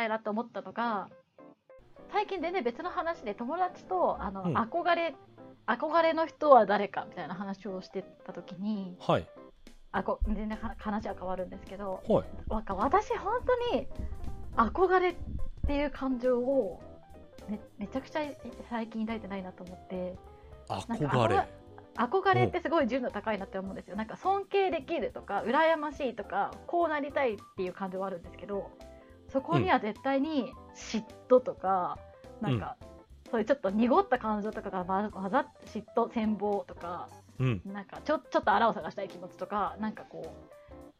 たいなと思ったのが最近全然別の話で友達とあの、うん。憧れ憧れの人は誰かみたいな話をしてた時にはい。あこ全然は話は変わるんですけどはい。なんか私本当に憧れっていう感情をめめちゃくちゃ最近抱いてないなと思ってなんか憧れ。憧れってすごい純度高いなって思うんですよ。なんか尊敬できるとか羨ましいとかこうなりたいっていう感情はあるんですけどそこには絶対に嫉妬とか、なんか、そういうちょっと濁った感情とかが混ざって嫉妬羨望とかうん。なんかちょちょっとあらを探したい気持ちとかなんかこ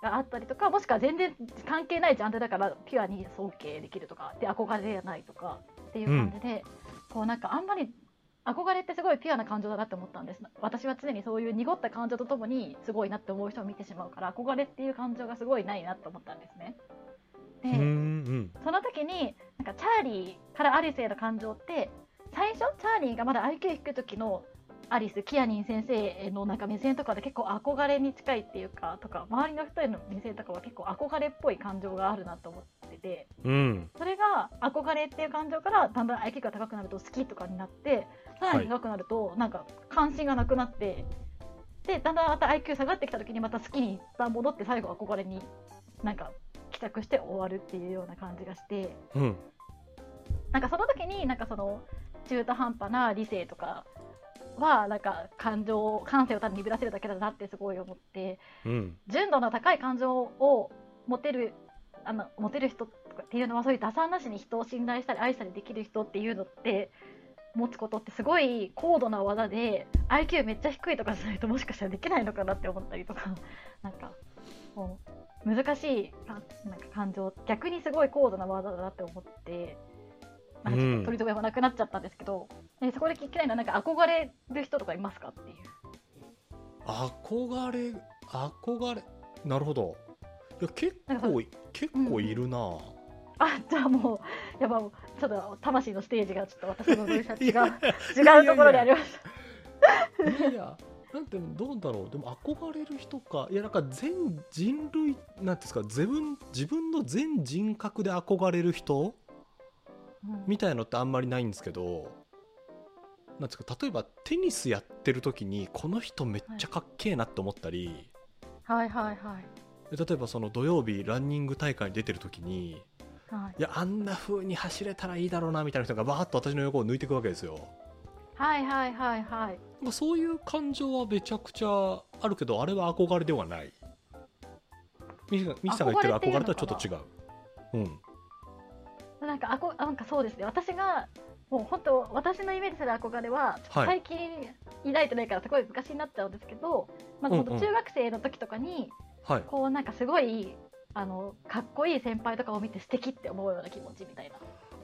うがあったりとかもしくは全然関係ないジャンルだからピュアに尊敬できるとかで憧れじゃないとかっていう感じで、こうなんかあんまり憧れってすごいピュアな感情だなって思ったんです。私は常にそういう濁った感情とともにすごいなって思う人を見てしまうから憧れっていう感情がすごいないなって思ったんですね。で、うんうんその時になんかチャーリーからアリスへの感情って最初チャーリーがまだ IQ 低い時のアリスキアニン先生へのなんか目線とかで結構憧れに近いっていうかとか周りの人への目線とかは結構憧れっぽい感情があるなと思ってて。うん。それが憧れっていう感情からだんだん IQ が高くなると好きとかになってさらに高くなるとなんか関心がなくなって、でだんだんまた IQ 下がってきた時にまた好きに戻って最後憧れになんか帰宅して終わるっていうような感じがしてうん。なんかその時になんかその中途半端な理性とかはなんか感情感性をただ鈍らせるだけだなってすごい思ってうん。純度の高い感情を持てるあの持てる人とかっていうのはそういう打算なしに人を信頼したり愛したりできる人っていうのって持つことってすごい高度な技で IQ めっちゃ低いとかじゃないともしかしたらできないのかなって思ったりとかなんかもう難しいかなんか感情逆にすごい高度な技だなって思って。なんかちょっと取り留めもなくなっちゃったんですけど、えそこで聞きたいのはなんか憧れる人とかいますかっていう。憧れ憧れなるほどいや結構結構いるな、あじゃあもうやっぱもうちょっと魂のステージがちょっと私の分社違ういや違うところでありました。いやなんてどうだろう。でも憧れる人か。いやなんか全人類なんですか自分自分の全人格で憧れる人？うん。みたいのってあんまりないんですけどなんですか例えばテニスやってる時にこの人めっちゃかっけえなって思ったり、はいはいはい。で例えばその土曜日ランニング大会に出てる時にはい。いやあんな風に走れたらいいだろうなみたいな人がバーッと私の横を抜いていくわけですよ。はいはいはいはい。まあそういう感情はめちゃくちゃあるけどあれは憧れではない。ミキさんが言ってる憧れとはちょっと違う。うん。なんかあこなんかそうですね。私がもう本当私のイメージする憧れははい。最近抱いてないからすごい昔になっちゃうんですけど、まあ、うんうん。本当中学生の時とかにはい。こうなんかすごいあのかっこいい先輩とかを見て素敵って思うような気持ちみたいな。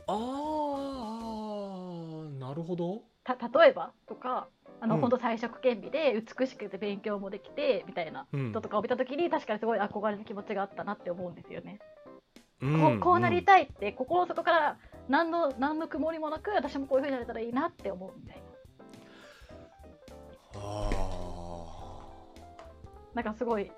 あーなるほどた例えば？とかあの、うん。本当彩色兼備で美しくて勉強もできてみたいなうん。人とかを見た時に確かにすごい憧れの気持ちがあったなって思うんですよね。うこうこうなりたいって心の底から何の何の曇りもなく私もこういう風になれたらいいなって思うみたいな。あ。なんかすごいち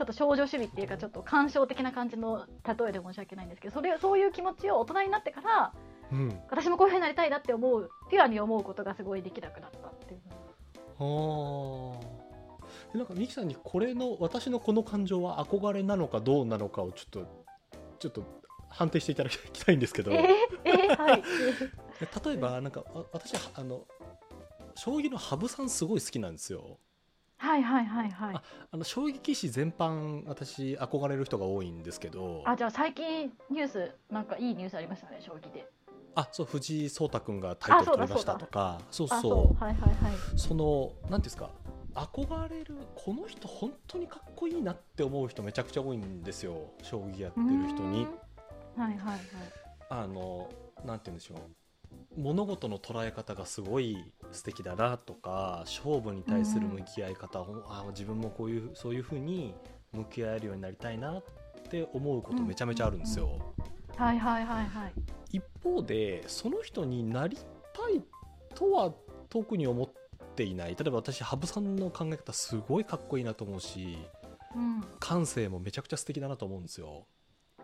ょっと少女主義っていうかちょっと感傷的な感じの例えで申し訳ないんですけどそれそういう気持ちを大人になってからーうん。私もこういう風になりたいなって思うピュアに思うことがすごいできなくなったっていう。あー。えなんかミキさんにこれの私のこの感情は憧れなのかどうなのかをちょっとちょっと判定していただきたいんですけど、えー、えー、はい。例えばなんかわ私はあの将棋の羽生さんすごい好きなんですよ。はいはいはいはい。ああの将棋棋士全般私憧れる人が多いんですけど。あじゃあ最近ニュースなんかいいニュースありましたね将棋であそう藤井聡太君がタイトル取りましたとか。そうあそうはいはいはい。その何ていうんですか憧れるこの人本当にかっこいいなって思う人めちゃくちゃ多いんですよ。将棋やってる人に。はいはいはい。あのなんて言うんでしょう。物事の捉え方がすごい素敵だなとか勝負に対する向き合い方、ほん。あ自分もこういうそういう風に向き合えるようになりたいなって思うことめちゃめちゃあるんですよ。はいはいはいはい一方でその人になりたいとは特に思っていない。例えば私羽生さんの考え方すごいかっこいいなと思うしうん。感性もめちゃくちゃ素敵だなと思うんですよ。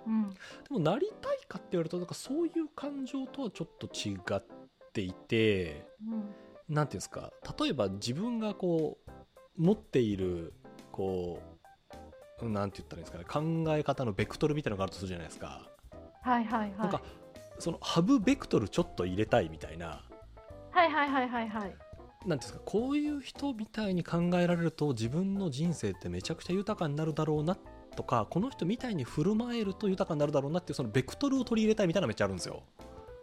うん。でもなりたいかって言われるとなんかそういう感情とはちょっと違っていてうん。なんていうんですか例えば自分がこう持っているこうなんて言ったらいいんですかね考え方のベクトルみたいなのがあるとするじゃないですか、はいはいはい。なんかそのハブベクトルちょっと入れたいみたいな。はいはいはいはいはい。なんですかこういう人みたいに考えられると自分の人生ってめちゃくちゃ豊かになるだろうなとかこの人みたいに振る舞えると豊かになるだろうなっていうそのベクトルを取り入れたいみたいなのめっちゃあるんですよ。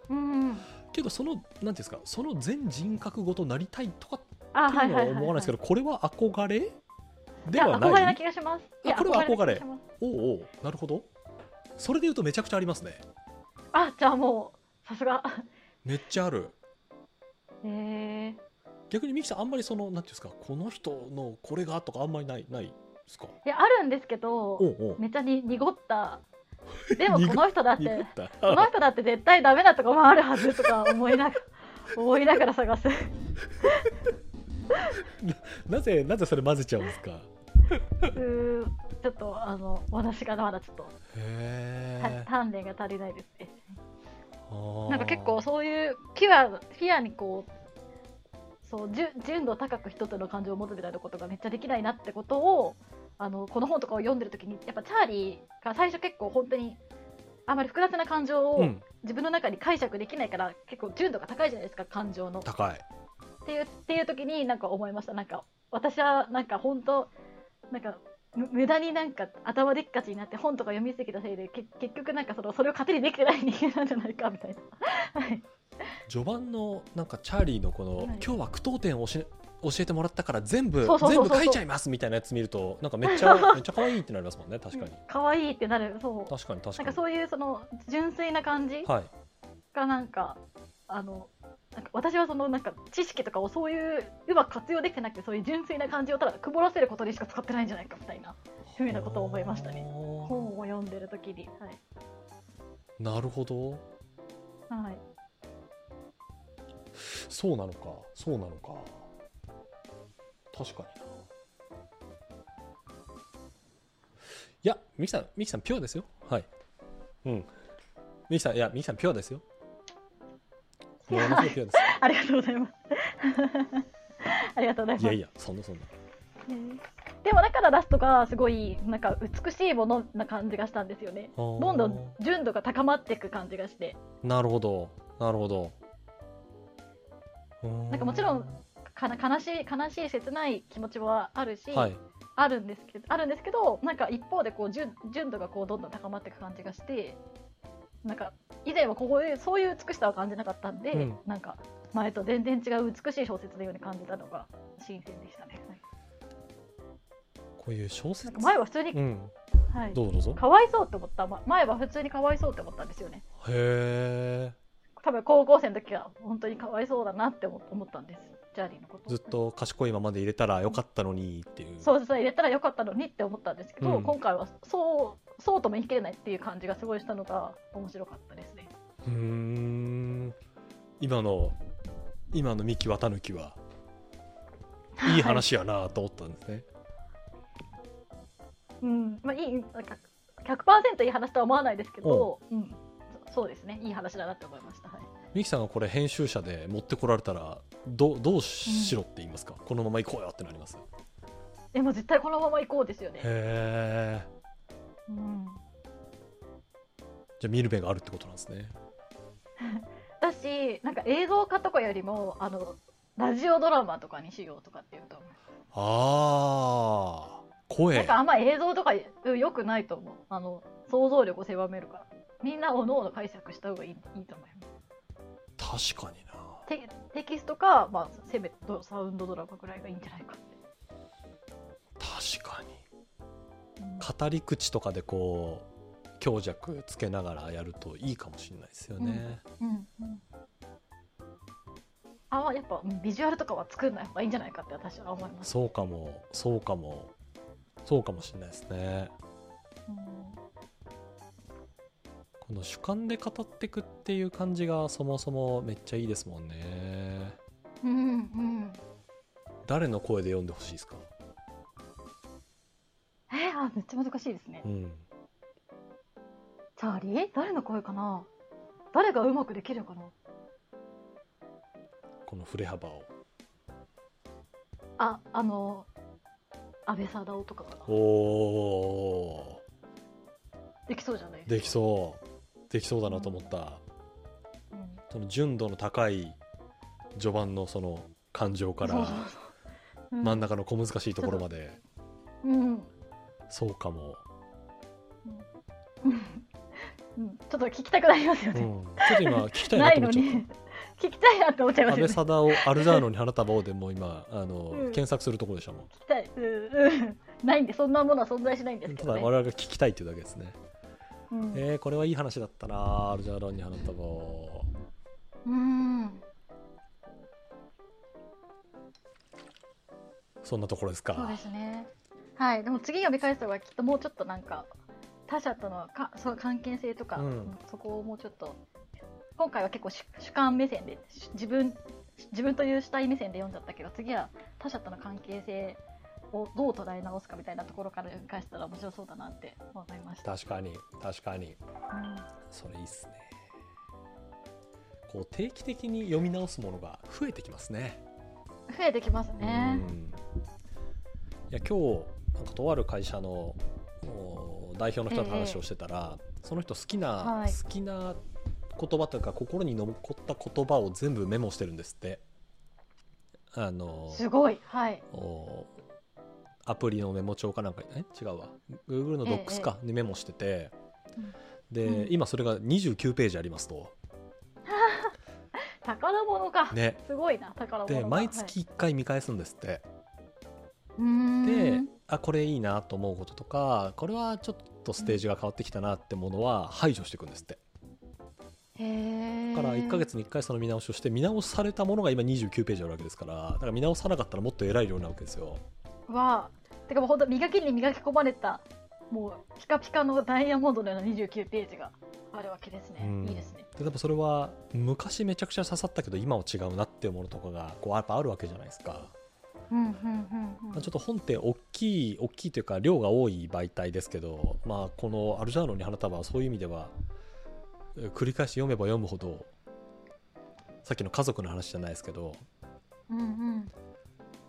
うんうんけどそのなんていうんですかその全人格ごとなりたいとかあっていうのは思わないですけどこれは憧れではい？や憧れなない気がします。これは憧れ。おうおうなるほど。それで言うとめちゃくちゃありますねあじゃあもうさすが。めっちゃある。へえ逆にミキさんあんまりそのなんていうんですかこの人のこれがとかあんまりないないですか？いやあるんですけどめっちゃに濁った。でもこの人だっ濁てこの人だって絶対ダメなとこもあるはずとか思いながら 思いながら探す。なぜなぜそれ混ぜちゃうんですか？うーちょっとあの私がまだちょっと鍛錬が足りないですね。えなんか結構そういうピュアピュアにこうそう純純度高く人との感情を持つみたいなことがめっちゃできないなってことをあのこの本とかを読んでる時にやっぱチャーリーが最初結構本当にあまり複雑な感情をうん。自分の中に解釈できないから結構純度が高いじゃないですか感情の。高い。っていうっていう時になんか思いました。なんか私はなんか本当なんかむ無駄になんか頭でっかちになって本とか読みすぎたせいでけ結局なんかそのそれを糧にできてない人間なんじゃないかみたいな。はい。序盤のなんかチャーリーのこの、はい。今日は句読点を教え教えてもらったから全部全部書いちゃいますみたいなやつ見るとなんかめっちゃ めっちゃ可愛いってなりますもんね確かに。可愛いってなるそう。確かに確かに。なんかそういうその純粋な感じはい。がなんかあのなんか私はそのなんか知識とかをそういううまく活用できてなくてそういう純粋な感じをただ曇らせることにしか使ってないんじゃないかみたいな ふうなことを思いましたね。本を読んでる時に。はい、なるほど。はい、そうなのか。そうなのか。確かにな。いやミキさんミキさんピュアですよ。はい。うん。ミキさんいやミキさんピュアですよもの ありがとうございます。ありがとうございます。いやいやそんなそんな。ね。でもだからラストがすごいなんか美しいものな感じがしたんですよね。どどんどん純度が高まっていく感じがして。なるほどなるほど。なんかもちろんかな悲しい悲しい切ない気持ちはあるし、はい。あるんですけどあるんですけどなんか一方でこう純純度がこうどんどん高まっていく感じがしてなんか以前はここでそういう美しさを感じなかったんで、うん。なんか前と全然違う美しい小説のように感じたのが新鮮でしたね、はいこういう小説？前は普通に、うん。はい、どうぞかわいそうって思った。ま前は普通にかわいそうって思ったんですよね。へえ多分高校生の時は本当にかわいそうだなって思思ったんですチャーリーのこと？ずっと賢いままで入れたらよかったのにっていう。そうそう入れたらよかったのにって思ったんですけど、うん。今回はそうそうとも言い切れないっていう感じがすごいしたのが面白かったですね。うーん。今の今の三木綿貫はい。い話やなと思ったんですね、うん。まあいいなんか100%いい話とは思わないですけど、うん、そそうですね。いい話だなって思いました、はい、三木さんがこれ編集者で持ってこられたらどどうしろって言いますか、このまま行こうよってなります？でも絶対このまま行こうですよね、へえうん、じゃあ見る目があるってことなんですね。だしなんか映像化とかよりもあのラジオドラマとかにしようとかっていうとああ声。なんかあんま映像とかうん良くないと思う。あの想像力を狭めるから。みんなおのおの解釈した方がいいいいと思います。確かになテテキストか、まあ、せめてサウンドドラマぐらいがいいんじゃないかって、確かに。うん。語り口とかでこう強弱つけながらやるといいかもしれないですよね、うんうんあやっぱうんビジュアルとかは作んない方がいいんじゃないかって私は思います、そうかもそうかも。そうかもしれないですねこの主観で語ってくっていう感じがそもそもめっちゃいいですもんね。うんうん、誰の声で読んでほしいですか？えー、あめっちゃ難しいですね。うん。チャーリー誰の声かな？誰がうまくできるかな？この振れ幅を。ああの安倍貞夫とかかな。おおできそうじゃないーできそうできそうだなと思った、うん。その純度の高い序盤のその感情から真ん中の小難しいところまで。うん、うん。そうかも、うん、ちょっと聞きたくなりますよね、うん、ちょっと今聞きたいなと思っちゃっに。聞きたいなって思っちゃいた安倍ますよね。貞をアルジャーノに花束をでもう今あの、うん。検索するところでしたもん。聞きたい、うん。うん、ないんでそんなものは存在しないんですけど、ね。ただ我々が聞きたいっていうだけですね、うん。えー、これはいい話だったなアルジャーノに花束うん。そんなところですか。そうですね。はい。でも次読み返すのはきっともうちょっとなんか他者とのかそう関係性とか、うん。そこをもうちょっと今回は結構主主観目線でし自分自分という主体目線で読んじゃったけど次は他者との関係性をどう捉え直すかみたいなところから読み返したら面白そうだなって思いました、確かに確かに。うん。それいいっすね。こう定期的に読み直すものが増えてきますね。増えてきますね。うん。いや今日なんかとある会社のお代表の人と話をしてたら、その人好きな、はい。好きな言葉というか心に残った言葉を全部メモしてるんですって。あのすごい。はい。おアプリのメモ帳かなんかえ違うわ。Google の Docs かにメモしてて、うん。で、うん。今それが29ページありますと。宝物か、ね。すごいな宝物がで毎月1回見返すんですって、はい、であこれいいなと思うこととかこれはちょっとステージが変わってきたなってものは排除していくんですって。へえだから1ヶ月に1回その見直しをして見直されたものが今29ページあるわけですからだから見直さなかったらもっと偉い量なわけですよはてかもう本当磨きに磨き込まれたもうピカピカのダイヤモンドのような29ページがあるわけですね、うん。いいですね。で多分それは昔めちゃくちゃ刺さったけど今は違うなっていうものとかがこうやっぱあるわけじゃないですか、うんうんうん。まあ、ちょっと本って大きい大きいというか量が多い媒体ですけど、まあ、このアルジャーノに花束はそういう意味ではえー繰り返し読めば読むほどさっきの家族の話じゃないですけどうんうん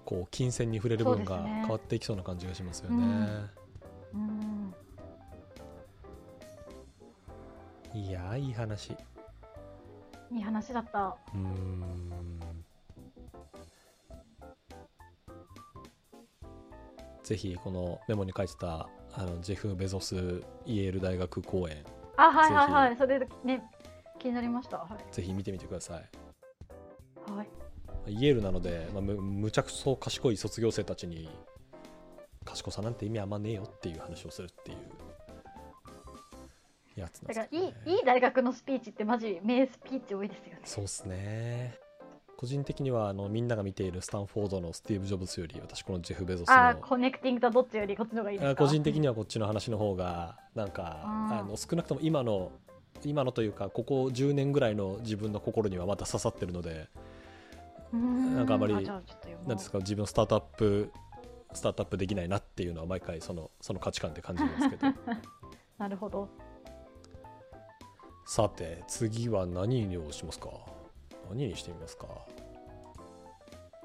こう金銭に触れる分が変わっていきそうな感じがしますよね。うん。いやーいい話。いい話だった。うーん。ぜひこのメモに書いてたあのジェフ・ベゾスイェール大学公演あはいはいはい。それでね気になりました。はい、ぜひ見てみてください、イェールなので、まあ、むむちゃくそ賢い卒業生たちに賢さなんて意味あんまねえよっていう話をするっていうやつなんですけどだからいいねいい大学のスピーチってマジ名スピーチ多いですよね。そうっすね。個人的にはあのみんなが見ているスタンフォードのスティーブ・ジョブズより私このジェフ・ベゾスのあーコネクティングとどっちよりこっちの方がいいですか？あ個人的にはこっちの話の方がなんかあの少なくとも今の今のというかここ10年ぐらいの自分の心にはまだ刺さってるのでなんかあまりなんですか自分のスタートアップスタートアップできないなっていうのは毎回その その価値観で感じるんですけど。なるほど。さて次は何をしますか？何にしてみますか？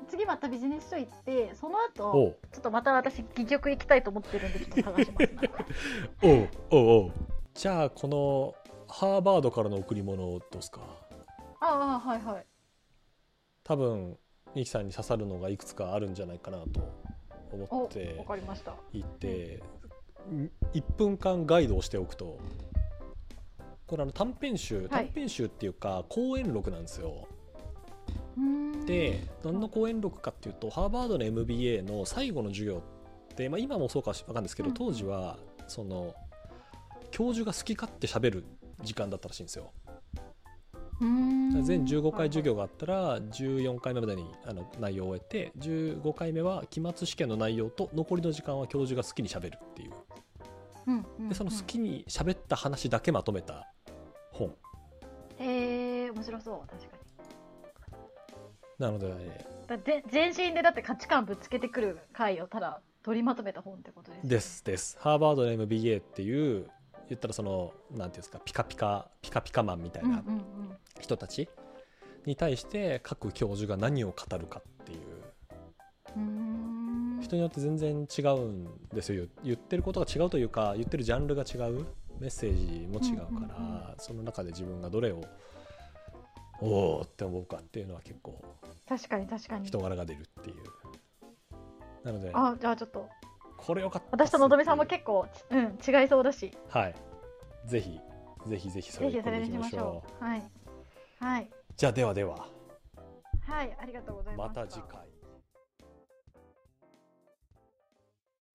次またビジネス書行ってそのお後う。ちょっとまた私戯曲行きたいと思ってるんでちょっと探します。な おうおうおう。じゃあこのハーバードからの贈り物をどうですか？ああはいはい多分ミキさんに刺さるのがいくつかあるんじゃないかなと思おってわかりました。いて、1分間ガイドをしておくとこれあの短編集短編集っていうか講演録なんですよ。で何の講演録かっていうとハーバードの MBA の最後の授業って、まあ、今もそうかわかんないですけどうん。当時はその教授が好き勝手喋る時間だったらしいんですよ。全15回授業があったら14回目までにあの内容を終えて15回目は期末試験の内容と残りの時間は教授が好きに喋るっていう。うんうんでその好きに喋った話だけまとめた本。うんへえ面白そう確かに。なので、だぜ全身でだって価値観ぶつけてくる回をただ取りまとめた本ってことですよね。ですです。ハーバードの MBA っていう言ったらそのなんていうんですかピカピカピカピカマンみたいな人たちに対して各教授が何を語るかっていう。人によって全然違うんですよ。言ってることが違うというか言ってるジャンルが違う。メッセージも違うから、その中で自分がどれをおおって思うかっていうのは結構確かに確かに。人柄が出るっていう。なのであじゃあちょっとこれよかったっ私とのぞみさんも結構うん違いそうだし。うはい。ぜひぜひぜひそれでぜひそれにしましょう。はい。はい。じゃあではでは。はいありがとうございました。また次回